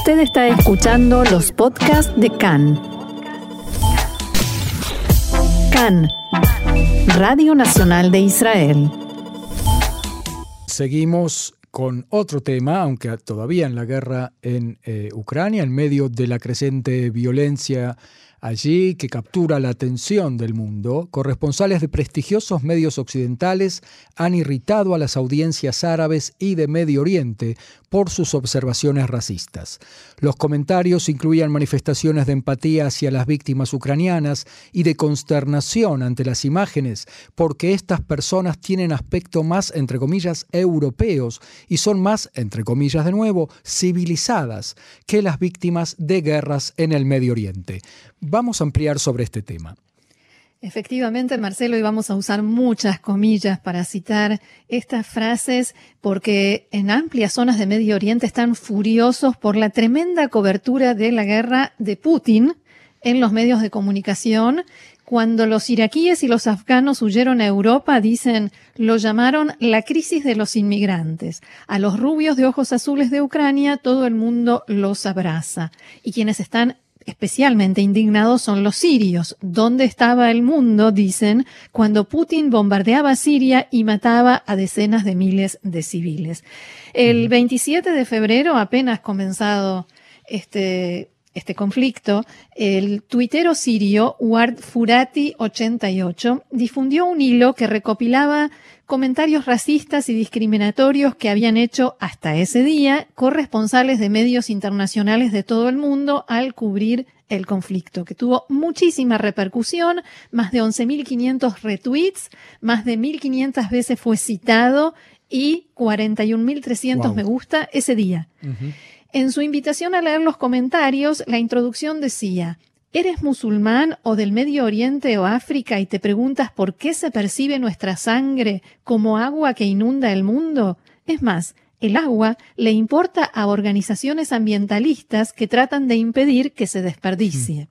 Usted está escuchando los podcasts de CAN. CAN, Radio Nacional de Israel. Seguimos con otro tema, aunque todavía en la guerra en eh, Ucrania, en medio de la creciente violencia allí que captura la atención del mundo, corresponsales de prestigiosos medios occidentales han irritado a las audiencias árabes y de Medio Oriente por sus observaciones racistas. Los comentarios incluían manifestaciones de empatía hacia las víctimas ucranianas y de consternación ante las imágenes, porque estas personas tienen aspecto más, entre comillas, europeos y son más, entre comillas de nuevo, civilizadas que las víctimas de guerras en el Medio Oriente. Vamos a ampliar sobre este tema. Efectivamente, Marcelo, y vamos a usar muchas comillas para citar estas frases, porque en amplias zonas de Medio Oriente están furiosos por la tremenda cobertura de la guerra de Putin en los medios de comunicación. Cuando los iraquíes y los afganos huyeron a Europa, dicen, lo llamaron la crisis de los inmigrantes. A los rubios de ojos azules de Ucrania, todo el mundo los abraza. Y quienes están especialmente indignados son los sirios. ¿Dónde estaba el mundo, dicen, cuando Putin bombardeaba Siria y mataba a decenas de miles de civiles? El 27 de febrero, apenas comenzado este, este conflicto, el tuitero sirio Ward Furati 88 difundió un hilo que recopilaba comentarios racistas y discriminatorios que habían hecho hasta ese día corresponsales de medios internacionales de todo el mundo al cubrir el conflicto, que tuvo muchísima repercusión, más de 11.500 retweets, más de 1.500 veces fue citado y 41.300 me gusta ese día. En su invitación a leer los comentarios, la introducción decía, ¿Eres musulmán o del Medio Oriente o África y te preguntas por qué se percibe nuestra sangre como agua que inunda el mundo? Es más, el agua le importa a organizaciones ambientalistas que tratan de impedir que se desperdicie.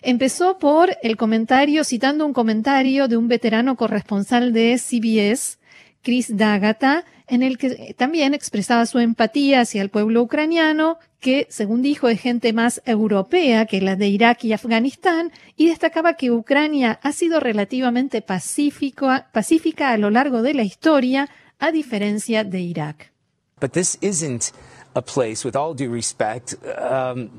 Empezó por el comentario, citando un comentario de un veterano corresponsal de CBS, Chris Dagata, en el que también expresaba su empatía hacia el pueblo ucraniano, que, según dijo, es gente más europea que la de Irak y Afganistán, y destacaba que Ucrania ha sido relativamente pacífica a lo largo de la historia, a diferencia de Irak. But this isn't a place, with all due respect, um,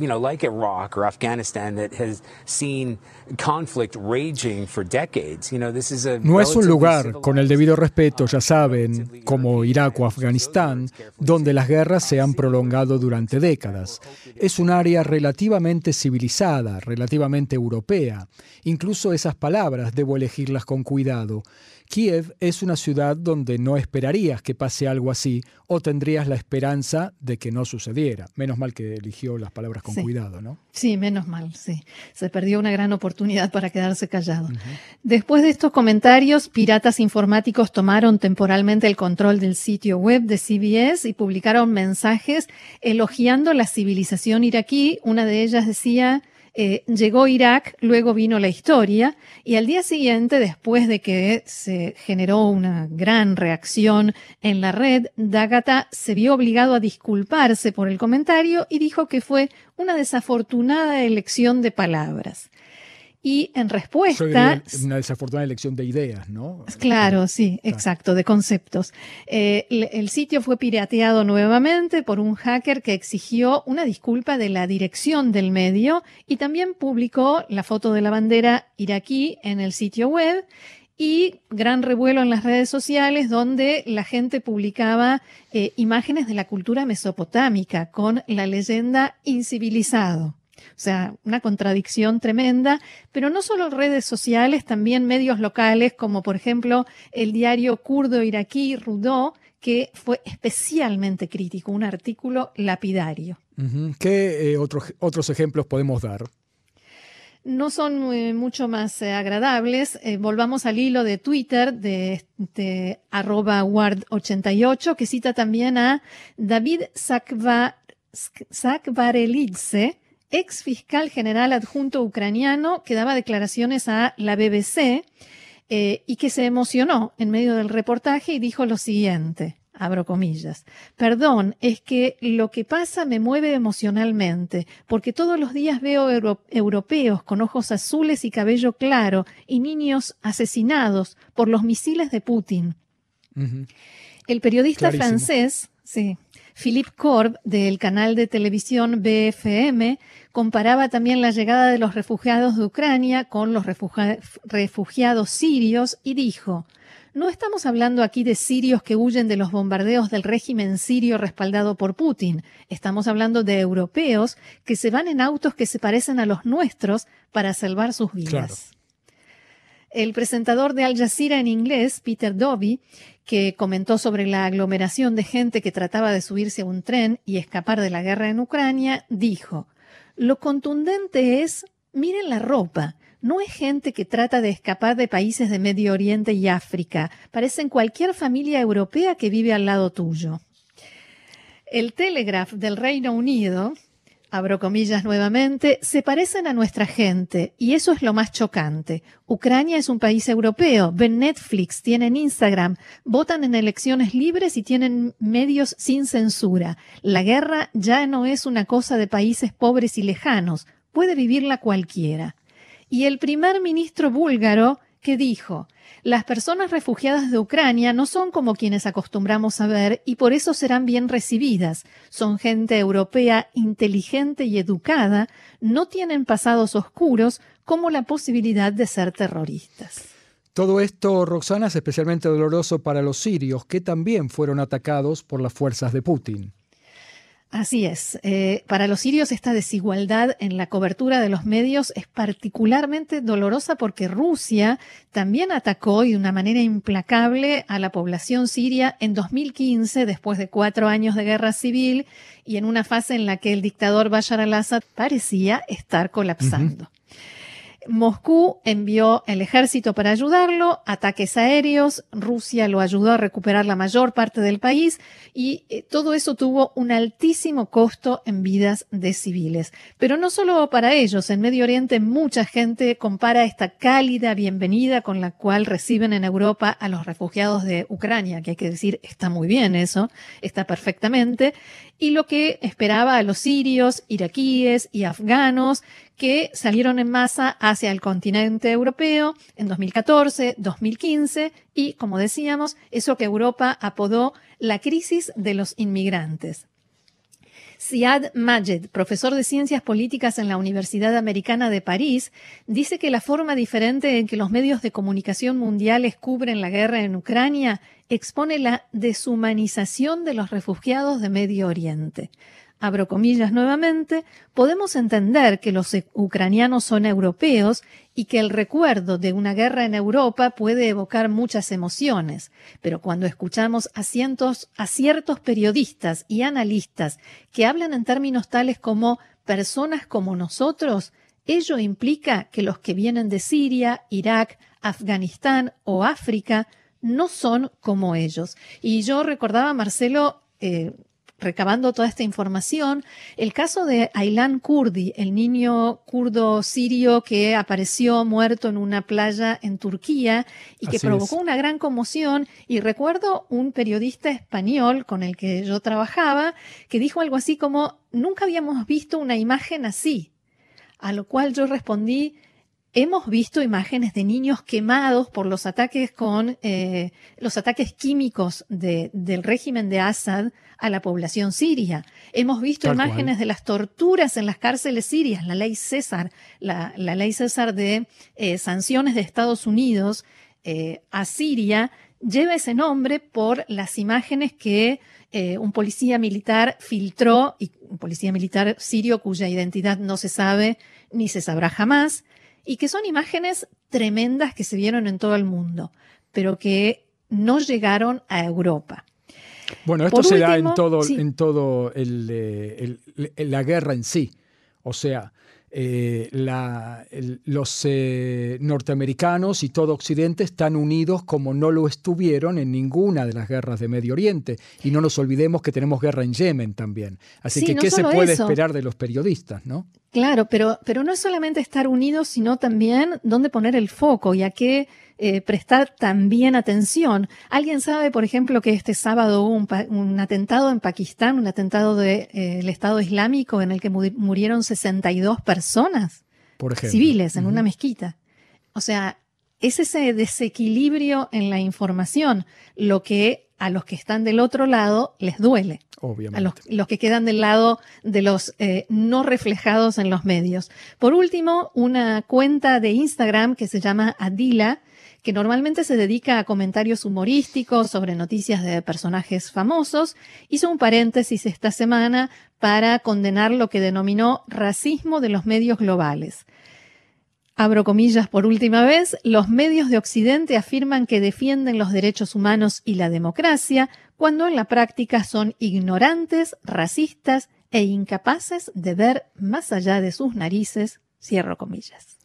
you know, like Iraq or Afghanistan that has seen conflict raging for decades. You know, this is a no es un lugar, con el debido respeto, ya saben, como Irak o Afganistán, donde las guerras se han prolongado durante décadas. Es un área relativamente civilizada, relativamente europea. Incluso esas palabras debo elegirlas con cuidado. Kiev es una ciudad donde no esperarías que pase algo así o tendrías la esperanza de que no sucediera. Menos mal que eligió las palabras con cuidado, ¿no? Sí, menos mal, sí. Se perdió una gran oportunidad para quedarse callado. Después de estos comentarios, piratas informáticos tomaron temporalmente el control del sitio web de CBS y publicaron mensajes elogiando la civilización iraquí. Una de ellas decía, eh, llegó Irak, luego vino la historia, y al día siguiente, después de que se generó una gran reacción en la red, Dagata se vio obligado a disculparse por el comentario y dijo que fue una desafortunada elección de palabras. Y en respuesta... Una desafortunada elección de ideas, ¿no? Claro, sí, exacto, de conceptos. Eh, el, sitio fue pirateado nuevamente por un hacker que exigió una disculpa de la dirección del medio y también publicó la foto de la bandera iraquí en el sitio web y gran revuelo en las redes sociales donde la gente publicaba eh, imágenes de la cultura mesopotámica con la leyenda incivilizado. O sea, una contradicción tremenda, pero no solo redes sociales, también medios locales, como por ejemplo el diario kurdo iraquí Rudó, que fue especialmente crítico, un artículo lapidario. ¿Qué eh, otros ejemplos podemos dar? no son eh, mucho más eh, agradables. volvamos al hilo de Twitter de, de arroba ward88, que cita también a David Sakvarelidze, ex fiscal general adjunto ucraniano que daba declaraciones a la BBC eh, y que se emocionó en medio del reportaje y dijo lo siguiente. abro comillas. Perdón, es que lo que pasa me mueve emocionalmente, porque todos los días veo europeos con ojos azules y cabello claro y niños asesinados por los misiles de Putin. El periodista francés, sí, Philippe Corb, del canal de televisión BFM, comparaba también la llegada de los refugiados de Ucrania con los refugiados sirios y dijo, no estamos hablando aquí de sirios que huyen de los bombardeos del régimen sirio respaldado por Putin. Estamos hablando de europeos que se van en autos que se parecen a los nuestros para salvar sus vidas. El presentador de Al Jazeera en inglés, Peter Dobby, que comentó sobre la aglomeración de gente que trataba de subirse a un tren y escapar de la guerra en Ucrania, dijo, lo contundente es, miren la ropa, no es gente que trata de escapar de países de Medio Oriente y África. Parecen cualquier familia europea que vive al lado tuyo. El Telegraph del Reino Unido, abro comillas nuevamente, se parecen a nuestra gente y eso es lo más chocante. Ucrania es un país europeo, ven Netflix, tienen Instagram, votan en elecciones libres y tienen medios sin censura. La guerra ya no es una cosa de países pobres y lejanos, puede vivirla cualquiera y el primer ministro búlgaro que dijo, las personas refugiadas de Ucrania no son como quienes acostumbramos a ver y por eso serán bien recibidas. Son gente europea inteligente y educada, no tienen pasados oscuros como la posibilidad de ser terroristas. Todo esto, Roxana, es especialmente doloroso para los sirios, que también fueron atacados por las fuerzas de Putin. Así es. Eh, para los sirios esta desigualdad en la cobertura de los medios es particularmente dolorosa porque Rusia también atacó y de una manera implacable a la población siria en 2015, después de cuatro años de guerra civil y en una fase en la que el dictador Bashar al-Assad parecía estar colapsando. Moscú envió el ejército para ayudarlo, ataques aéreos, Rusia lo ayudó a recuperar la mayor parte del país y eh, todo eso tuvo un altísimo costo en vidas de civiles. Pero no solo para ellos, en Medio Oriente mucha gente compara esta cálida bienvenida con la cual reciben en Europa a los refugiados de Ucrania, que hay que decir, está muy bien eso, está perfectamente, y lo que esperaba a los sirios, iraquíes y afganos que salieron en masa hacia el continente europeo en 2014, 2015 y, como decíamos, eso que Europa apodó la crisis de los inmigrantes. Siad Majed, profesor de Ciencias Políticas en la Universidad Americana de París, dice que la forma diferente en que los medios de comunicación mundiales cubren la guerra en Ucrania expone la deshumanización de los refugiados de Medio Oriente abro comillas nuevamente, podemos entender que los ucranianos son europeos y que el recuerdo de una guerra en Europa puede evocar muchas emociones, pero cuando escuchamos a, cientos, a ciertos periodistas y analistas que hablan en términos tales como personas como nosotros, ello implica que los que vienen de Siria, Irak, Afganistán o África no son como ellos. Y yo recordaba, Marcelo, eh, recabando toda esta información, el caso de Aylan Kurdi, el niño kurdo sirio que apareció muerto en una playa en Turquía y que provocó una gran conmoción. Y recuerdo un periodista español con el que yo trabajaba que dijo algo así como, nunca habíamos visto una imagen así. A lo cual yo respondí, Hemos visto imágenes de niños quemados por los ataques con eh, los ataques químicos del régimen de Assad a la población siria. Hemos visto imágenes de las torturas en las cárceles sirias, la ley César, la, ley César de eh, sanciones de Estados Unidos eh, a Siria lleva ese nombre por las imágenes que un policía militar filtró, y un policía militar sirio cuya identidad no se sabe ni se sabrá jamás, y que son imágenes tremendas que se vieron en todo el mundo, pero que no llegaron a Europa. Bueno, esto se da en todo, en todo eh, la guerra en sí. O sea, eh, los eh, norteamericanos y todo Occidente están unidos como no lo estuvieron en ninguna de las guerras de Medio Oriente. Y no nos olvidemos que tenemos guerra en Yemen también. Así que, ¿qué se puede esperar de los periodistas? ¿no? Claro, pero, pero no es solamente estar unidos, sino también dónde poner el foco y a qué eh, prestar también atención. ¿Alguien sabe, por ejemplo, que este sábado hubo un, atentado en Pakistán, un atentado del de, Estado Islámico en el que murieron 62 personas por civiles en una mezquita? O sea, es ese desequilibrio en la información lo que a los que están del otro lado les duele. Obviamente. A los, que quedan del lado de los eh, no reflejados en los medios. Por último, una cuenta de Instagram que se llama Adila, que normalmente se dedica a comentarios humorísticos sobre noticias de personajes famosos, hizo un paréntesis esta semana para condenar lo que denominó racismo de los medios globales abro comillas por última vez, los medios de Occidente afirman que defienden los derechos humanos y la democracia, cuando en la práctica son ignorantes, racistas e incapaces de ver más allá de sus narices, cierro comillas.